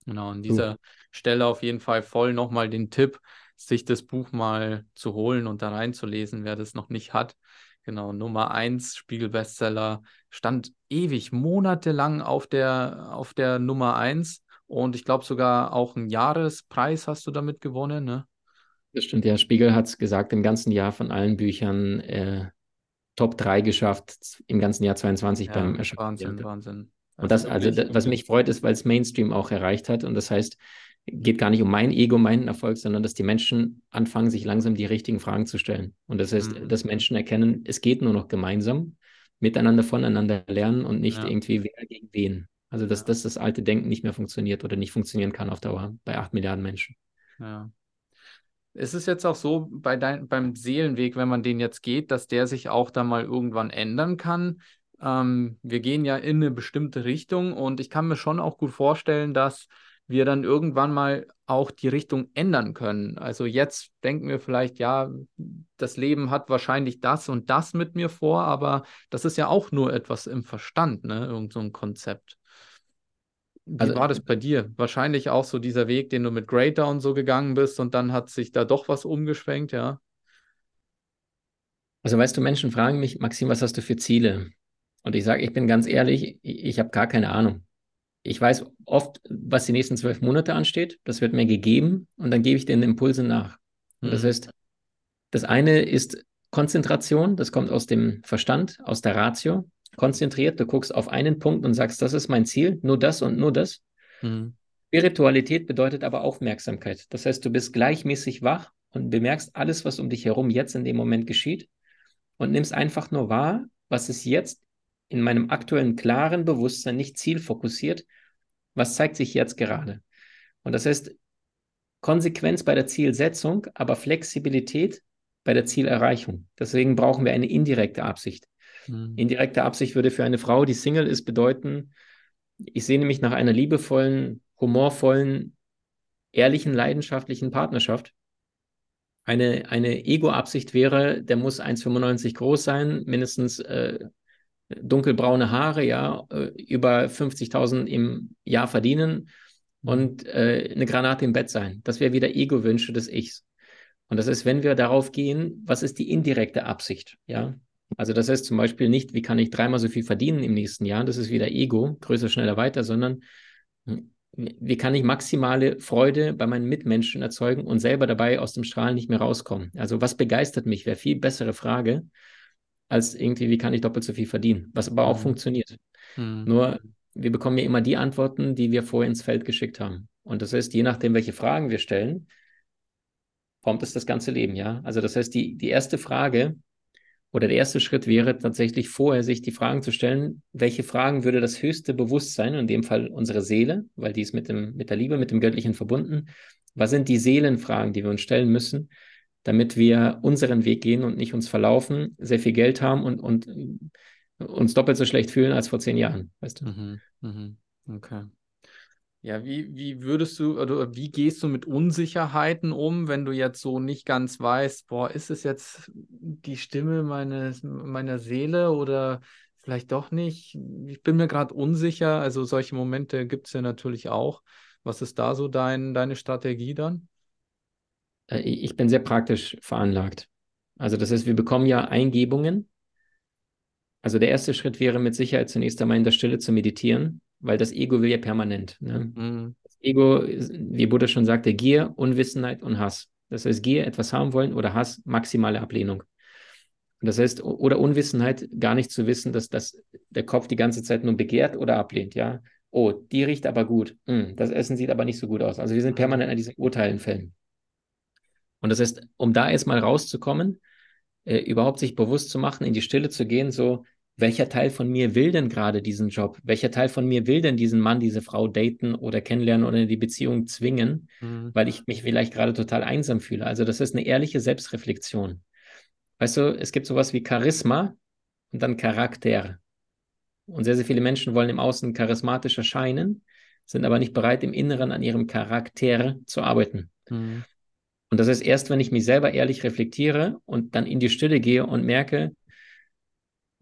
Genau, an dieser uh. Stelle auf jeden Fall voll nochmal den Tipp, sich das Buch mal zu holen und da reinzulesen, wer das noch nicht hat. Genau, Nummer 1, Spiegel-Bestseller, stand ewig, monatelang auf der, auf der Nummer 1 und ich glaube sogar auch einen Jahrespreis hast du damit gewonnen, ne? Das stimmt, ja. Spiegel hat es gesagt, im ganzen Jahr von allen Büchern äh, Top 3 geschafft, im ganzen Jahr 22 ja, beim Erscheinen. Wahnsinn, Wahnsinn. Also und das, also, das, was mich freut, ist, weil es Mainstream auch erreicht hat. Und das heißt, geht gar nicht um mein Ego, meinen Erfolg, sondern dass die Menschen anfangen, sich langsam die richtigen Fragen zu stellen. Und das heißt, mhm. dass Menschen erkennen, es geht nur noch gemeinsam, miteinander voneinander lernen und nicht ja. irgendwie wer gegen wen. Also, dass, dass das alte Denken nicht mehr funktioniert oder nicht funktionieren kann auf Dauer bei acht Milliarden Menschen. Ja. Ist es jetzt auch so bei dein, beim Seelenweg, wenn man den jetzt geht, dass der sich auch da mal irgendwann ändern kann? Ähm, wir gehen ja in eine bestimmte Richtung und ich kann mir schon auch gut vorstellen, dass wir dann irgendwann mal auch die Richtung ändern können. Also jetzt denken wir vielleicht, ja, das Leben hat wahrscheinlich das und das mit mir vor, aber das ist ja auch nur etwas im Verstand, ne? Irgend so ein Konzept. Wie also, war das bei dir? Wahrscheinlich auch so dieser Weg, den du mit Greater und so gegangen bist und dann hat sich da doch was umgeschwenkt, ja? Also weißt du, Menschen fragen mich, Maxim, was hast du für Ziele? Und ich sage, ich bin ganz ehrlich, ich, ich habe gar keine Ahnung. Ich weiß oft, was die nächsten zwölf Monate ansteht. Das wird mir gegeben und dann gebe ich den Impulse nach. Mhm. Das heißt, das eine ist Konzentration, das kommt aus dem Verstand, aus der Ratio konzentriert, du guckst auf einen Punkt und sagst, das ist mein Ziel, nur das und nur das. Mhm. Spiritualität bedeutet aber Aufmerksamkeit. Das heißt, du bist gleichmäßig wach und bemerkst alles, was um dich herum jetzt in dem Moment geschieht und nimmst einfach nur wahr, was ist jetzt in meinem aktuellen klaren Bewusstsein nicht zielfokussiert, was zeigt sich jetzt gerade. Und das heißt, Konsequenz bei der Zielsetzung, aber Flexibilität bei der Zielerreichung. Deswegen brauchen wir eine indirekte Absicht. Mhm. Indirekte Absicht würde für eine Frau, die Single ist, bedeuten, ich sehne mich nach einer liebevollen, humorvollen, ehrlichen, leidenschaftlichen Partnerschaft. Eine, eine Ego-Absicht wäre, der muss 1,95 groß sein, mindestens äh, dunkelbraune Haare, ja, äh, über 50.000 im Jahr verdienen mhm. und äh, eine Granate im Bett sein. Das wäre wieder Ego-Wünsche des Ichs. Und das ist, wenn wir darauf gehen, was ist die indirekte Absicht? Ja, also das heißt zum Beispiel nicht, wie kann ich dreimal so viel verdienen im nächsten Jahr, das ist wieder Ego, größer, schneller, weiter, sondern hm, wie kann ich maximale Freude bei meinen Mitmenschen erzeugen und selber dabei aus dem Strahlen nicht mehr rauskommen? Also was begeistert mich, wäre viel bessere Frage, als irgendwie, wie kann ich doppelt so viel verdienen, was aber auch mhm. funktioniert. Mhm. Nur wir bekommen ja immer die Antworten, die wir vorher ins Feld geschickt haben. Und das heißt, je nachdem, welche Fragen wir stellen, formt es das ganze Leben, ja. Also das heißt, die, die erste Frage, Oder der erste Schritt wäre tatsächlich vorher, sich die Fragen zu stellen, welche Fragen würde das höchste Bewusstsein, in dem Fall unsere Seele, weil die ist mit, dem, mit der Liebe, mit dem Göttlichen verbunden, was sind die Seelenfragen, die wir uns stellen müssen, damit wir unseren Weg gehen und nicht uns verlaufen, sehr viel Geld haben und, und uns doppelt so schlecht fühlen als vor zehn Jahren, weißt du? Mhm, mhm. Okay. Ja, wie, wie würdest du oder wie gehst du mit Unsicherheiten um, wenn du jetzt so nicht ganz weißt, boah, ist es jetzt die Stimme meines, meiner Seele oder vielleicht doch nicht? Ich bin mir gerade unsicher. Also solche Momente gibt es ja natürlich auch. Was ist da so dein, deine Strategie dann? Äh, ich bin sehr praktisch veranlagt. Also das heißt, wir bekommen ja Eingebungen. Also der erste Schritt wäre mit Sicherheit zunächst einmal in der Stille zu meditieren weil das Ego will ja permanent. Ne? Mhm. Das Ego, wie Buddha schon sagte, Gier, Unwissenheit und Hass. Das heißt, Gier, etwas haben wollen oder Hass, maximale Ablehnung. Das heißt, oder Unwissenheit, gar nicht zu wissen, dass das der Kopf die ganze Zeit nur begehrt oder ablehnt, ja. Oh, die riecht aber gut. Hm, das Essen sieht aber nicht so gut aus. Also wir sind permanent an diesen Urteilen fällen. Und das heißt, um da erstmal rauszukommen, äh, überhaupt sich bewusst zu machen, in die Stille zu gehen, so, welcher Teil von mir will denn gerade diesen Job? Welcher Teil von mir will denn diesen Mann, diese Frau daten oder kennenlernen oder in die Beziehung zwingen, mhm. weil ich mich vielleicht gerade total einsam fühle? Also das ist eine ehrliche Selbstreflexion. Weißt du, es gibt sowas wie Charisma und dann Charakter. Und sehr, sehr viele Menschen wollen im Außen charismatisch erscheinen, sind aber nicht bereit, im Inneren an ihrem Charakter zu arbeiten. Mhm. Und das ist erst, wenn ich mich selber ehrlich reflektiere und dann in die Stille gehe und merke,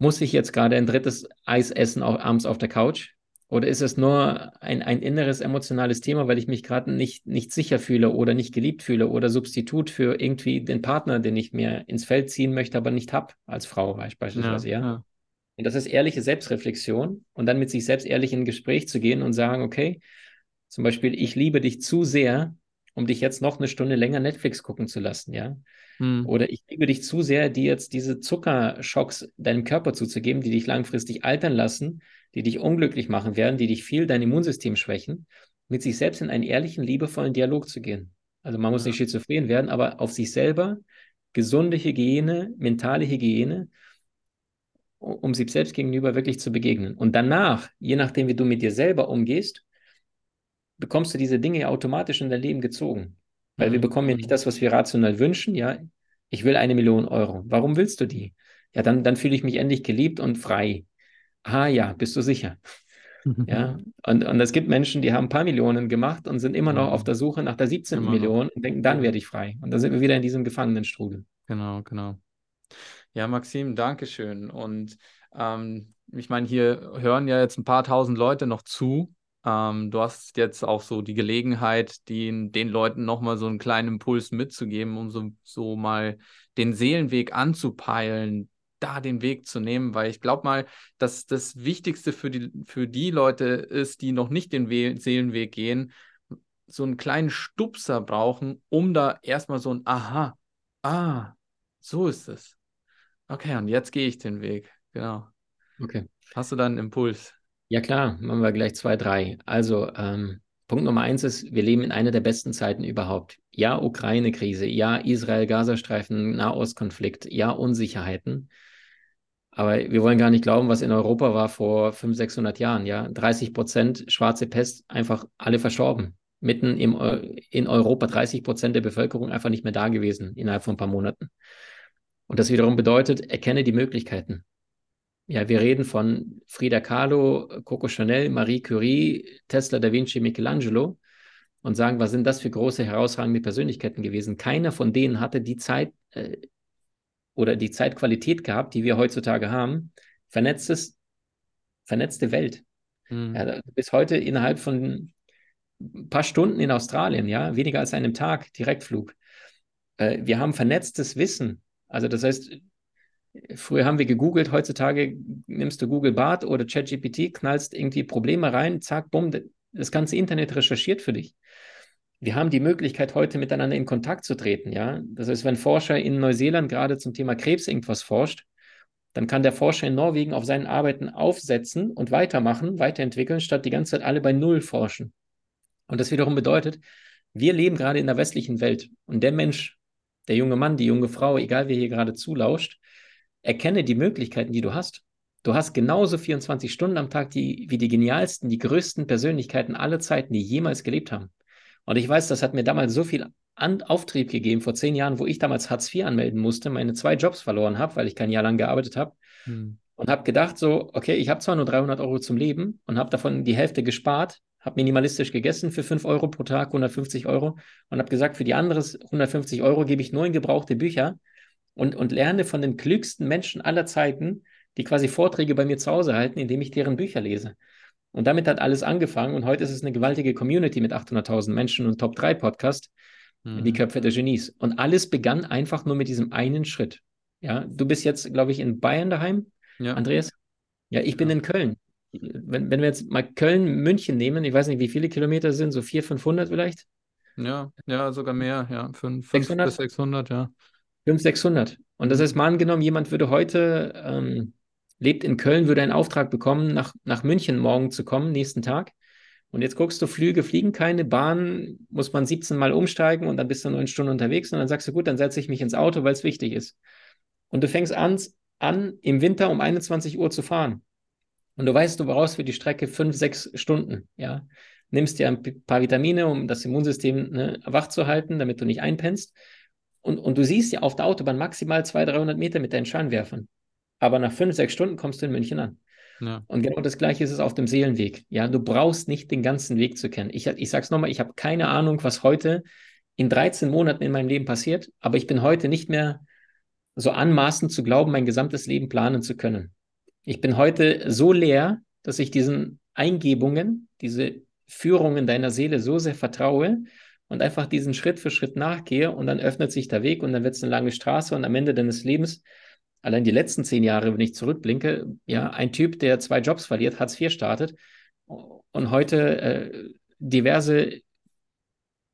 muss ich jetzt gerade ein drittes Eis essen, auch abends auf der Couch? Oder ist es nur ein, ein inneres emotionales Thema, weil ich mich gerade nicht, nicht sicher fühle oder nicht geliebt fühle oder Substitut für irgendwie den Partner, den ich mir ins Feld ziehen möchte, aber nicht habe als Frau beispielsweise, ja, ja? Und das ist ehrliche Selbstreflexion und dann mit sich selbst ehrlich in ein Gespräch zu gehen und sagen, okay, zum Beispiel, ich liebe dich zu sehr, um dich jetzt noch eine Stunde länger Netflix gucken zu lassen, ja. Hm. Oder ich liebe dich zu sehr, dir jetzt diese Zuckerschocks deinem Körper zuzugeben, die dich langfristig altern lassen, die dich unglücklich machen werden, die dich viel dein Immunsystem schwächen, mit sich selbst in einen ehrlichen, liebevollen Dialog zu gehen. Also man muss nicht schizophren werden, aber auf sich selber gesunde Hygiene, mentale Hygiene, um sich selbst gegenüber wirklich zu begegnen. Und danach, je nachdem, wie du mit dir selber umgehst, bekommst du diese Dinge automatisch in dein Leben gezogen. Weil mhm. wir bekommen ja nicht das, was wir rational wünschen. Ja, ich will eine Million Euro. Warum willst du die? Ja, dann, dann fühle ich mich endlich geliebt und frei. Ah ja, bist du sicher? (laughs) Ja, und, und es gibt Menschen, die haben ein paar Millionen gemacht und sind immer noch mhm. auf der Suche nach der 17. Immer Million noch. und denken, dann werde ich frei. Und dann sind wir wieder in diesem Gefangenenstrudel. Genau, genau. Ja, Maxim, danke schön. Und ähm, ich meine, hier hören ja jetzt ein paar tausend Leute noch zu. Ähm, du hast jetzt auch so die Gelegenheit, den, den Leuten nochmal so einen kleinen Impuls mitzugeben, um so, so mal den Seelenweg anzupeilen, da den Weg zu nehmen, weil ich glaube mal, dass das Wichtigste für die, für die Leute ist, die noch nicht den We Seelenweg gehen, so einen kleinen Stupser brauchen, um da erstmal so ein Aha, ah, so ist es. Okay, und jetzt gehe ich den Weg. Genau. Okay. Hast du da einen Impuls? Ja klar, machen wir gleich zwei, drei. Also ähm, Punkt Nummer eins ist, wir leben in einer der besten Zeiten überhaupt. Ja, Ukraine-Krise, ja, Israel-Gazastreifen, Nahostkonflikt, ja, Unsicherheiten. Aber wir wollen gar nicht glauben, was in Europa war vor 500, 600 Jahren. Ja, 30 Prozent schwarze Pest, einfach alle verstorben. Mitten im, in Europa 30 Prozent der Bevölkerung einfach nicht mehr da gewesen innerhalb von ein paar Monaten. Und das wiederum bedeutet, erkenne die Möglichkeiten. Ja, wir reden von Frida Kahlo, Coco Chanel, Marie Curie, Tesla, Da Vinci, Michelangelo und sagen, was sind das für große, herausragende Persönlichkeiten gewesen? Keiner von denen hatte die Zeit äh, oder die Zeitqualität gehabt, die wir heutzutage haben. Vernetztes, vernetzte Welt. Mhm. Ja, bis heute innerhalb von ein paar Stunden in Australien, ja, weniger als einem Tag, Direktflug. Äh, wir haben vernetztes Wissen. Also das heißt, Früher haben wir gegoogelt, heutzutage nimmst du Google Bart oder ChatGPT, knallst irgendwie Probleme rein, zack, bumm, das ganze Internet recherchiert für dich. Wir haben die Möglichkeit, heute miteinander in Kontakt zu treten, ja. Das heißt, wenn Forscher in Neuseeland gerade zum Thema Krebs irgendwas forscht, dann kann der Forscher in Norwegen auf seinen Arbeiten aufsetzen und weitermachen, weiterentwickeln, statt die ganze Zeit alle bei Null forschen. Und das wiederum bedeutet, wir leben gerade in der westlichen Welt und der Mensch, der junge Mann, die junge Frau, egal wer hier gerade zulauscht, erkenne die Möglichkeiten, die du hast. Du hast genauso 24 Stunden am Tag die, wie die genialsten, die größten Persönlichkeiten aller Zeiten, die jemals gelebt haben. Und ich weiß, das hat mir damals so viel An Auftrieb gegeben vor zehn Jahren, wo ich damals Hartz IV anmelden musste, meine zwei Jobs verloren habe, weil ich kein Jahr lang gearbeitet habe. Hm. Und habe gedacht, so, okay, ich habe zwar nur 300 Euro zum Leben und habe davon die Hälfte gespart, habe minimalistisch gegessen für 5 Euro pro Tag, 150 Euro und habe gesagt, für die anderen 150 Euro gebe ich in gebrauchte Bücher und, und lerne von den klügsten Menschen aller Zeiten, die quasi Vorträge bei mir zu Hause halten, indem ich deren Bücher lese. Und damit hat alles angefangen und heute ist es eine gewaltige Community mit 800.000 Menschen und Top 3 Podcast, mhm. die Köpfe der Genies. Und alles begann einfach nur mit diesem einen Schritt. Ja, du bist jetzt, glaube ich, in Bayern daheim, ja. Andreas? Ja, ich bin ja. in Köln. Wenn, wenn wir jetzt mal Köln, München nehmen, ich weiß nicht, wie viele Kilometer sind, so 400, 500 vielleicht? Ja, ja, sogar mehr, ja, 5, 600? bis 600, ja. 500, 600. Und das heißt, mal angenommen, jemand würde heute ähm, lebt in Köln, würde einen Auftrag bekommen, nach, nach München morgen zu kommen, nächsten Tag. Und jetzt guckst du, Flüge fliegen keine, Bahn muss man 17 Mal umsteigen und dann bist du neun Stunden unterwegs und dann sagst du, gut, dann setze ich mich ins Auto, weil es wichtig ist. Und du fängst an, an, im Winter um 21 Uhr zu fahren. Und du weißt, du brauchst für die Strecke fünf, sechs Stunden, ja. Nimmst dir ein paar Vitamine, um das Immunsystem ne, wach zu halten, damit du nicht einpennst. Und, und du siehst ja auf der Autobahn maximal 200, 300 Meter mit deinen Scheinwerfern aber nach fünf, sechs Stunden kommst du in München an. Ja. Und genau das Gleiche ist es auf dem Seelenweg. Ja, du brauchst nicht den ganzen Weg zu kennen. Ich, ich sage es nochmal, ich habe keine Ahnung, was heute in 13 Monaten in meinem Leben passiert, aber ich bin heute nicht mehr so anmaßend zu glauben, mein gesamtes Leben planen zu können. Ich bin heute so leer, dass ich diesen Eingebungen, diese Führungen deiner Seele so sehr vertraue und einfach diesen Schritt für Schritt nachgehe und dann öffnet sich der Weg und dann wird es eine lange Straße und am Ende deines Lebens allein die letzten zehn Jahre, wenn ich zurückblinke, ja, ein Typ, der zwei Jobs verliert, Hartz IV startet und heute äh, diverse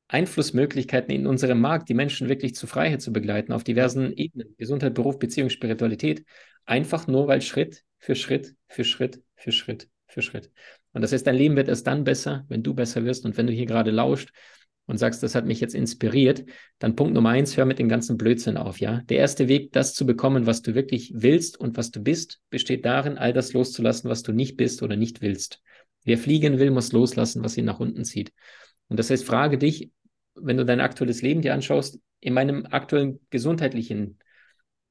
Einflussmöglichkeiten in unserem Markt, die Menschen wirklich zur Freiheit zu begleiten, auf diversen Ebenen, Gesundheit, Beruf, Beziehung, Spiritualität, einfach nur, weil Schritt für Schritt für Schritt für Schritt für Schritt. Und das heißt, dein Leben wird erst dann besser, wenn du besser wirst und wenn du hier gerade lauscht und sagst, das hat mich jetzt inspiriert, dann Punkt Nummer eins, hör mit dem ganzen Blödsinn auf, ja. Der erste Weg, das zu bekommen, was du wirklich willst und was du bist, besteht darin, all das loszulassen, was du nicht bist oder nicht willst. Wer fliegen will, muss loslassen, was ihn nach unten zieht. Und das heißt, frage dich, wenn du dein aktuelles Leben dir anschaust, in meinem aktuellen gesundheitlichen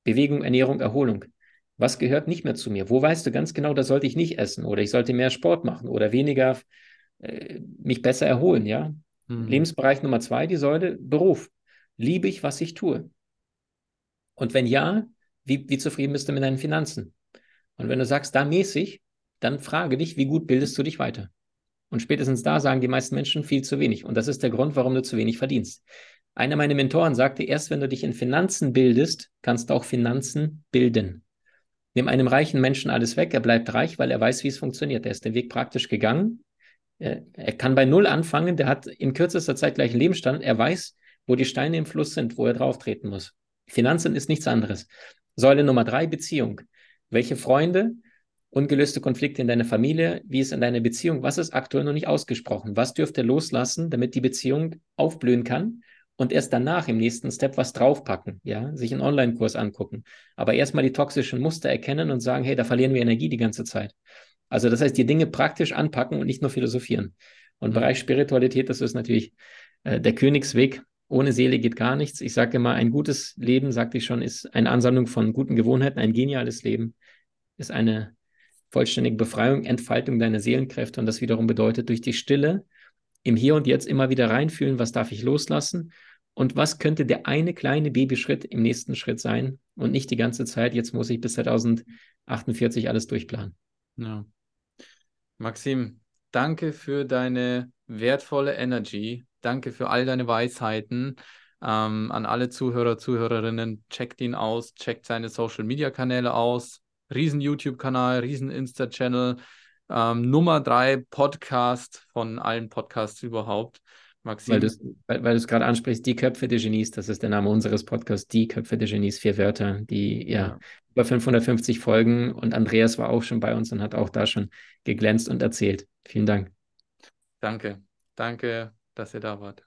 Bewegung, Ernährung, Erholung, was gehört nicht mehr zu mir? Wo weißt du ganz genau, da sollte ich nicht essen oder ich sollte mehr Sport machen oder weniger äh, mich besser erholen, ja? Mhm. Lebensbereich Nummer zwei, die Säule Beruf. Liebe ich, was ich tue? Und wenn ja, wie, wie zufrieden bist du mit deinen Finanzen? Und wenn du sagst, da mäßig, dann frage dich, wie gut bildest du dich weiter? Und spätestens da sagen die meisten Menschen viel zu wenig. Und das ist der Grund, warum du zu wenig verdienst. Einer meiner Mentoren sagte, erst wenn du dich in Finanzen bildest, kannst du auch Finanzen bilden. Nimm einem reichen Menschen alles weg, er bleibt reich, weil er weiß, wie es funktioniert. Er ist den Weg praktisch gegangen er kann bei Null anfangen, der hat in kürzester Zeit gleich einen Lebensstand, er weiß, wo die Steine im Fluss sind, wo er drauf treten muss. Finanzen ist nichts anderes. Säule Nummer drei, Beziehung. Welche Freunde, ungelöste Konflikte in deiner Familie, wie ist in deiner Beziehung, was ist aktuell noch nicht ausgesprochen? Was dürft ihr loslassen, damit die Beziehung aufblühen kann? Und erst danach im nächsten Step was draufpacken, ja, sich einen Online-Kurs angucken. Aber erstmal die toxischen Muster erkennen und sagen, hey, da verlieren wir Energie die ganze Zeit. Also das heißt, die Dinge praktisch anpacken und nicht nur philosophieren. Und mhm. Bereich Spiritualität, das ist natürlich äh, der Königsweg. Ohne Seele geht gar nichts. Ich sage immer, ein gutes Leben, sagte ich schon, ist eine Ansammlung von guten Gewohnheiten. Ein geniales Leben ist eine vollständige Befreiung, Entfaltung deiner Seelenkräfte. Und das wiederum bedeutet, durch die Stille im Hier und Jetzt immer wieder reinfühlen, was darf ich loslassen und was könnte der eine kleine Babyschritt im nächsten Schritt sein und nicht die ganze Zeit, jetzt muss ich bis 2048 alles durchplanen. Ja. Maxim, danke für deine wertvolle Energy. Danke für all deine Weisheiten. Ähm, an alle Zuhörer, Zuhörerinnen, checkt ihn aus, checkt seine Social Media Kanäle aus. Riesen YouTube-Kanal, riesen Insta-Channel. Ähm, Nummer drei Podcast von allen Podcasts überhaupt. Maxim. Weil du es weil, weil gerade ansprichst, die Köpfe der Genies, das ist der Name unseres Podcasts, die Köpfe der Genies, vier Wörter, die ja, ja, über 550 Folgen und Andreas war auch schon bei uns und hat auch da schon geglänzt und erzählt. Vielen Dank. Danke, danke, dass ihr da wart.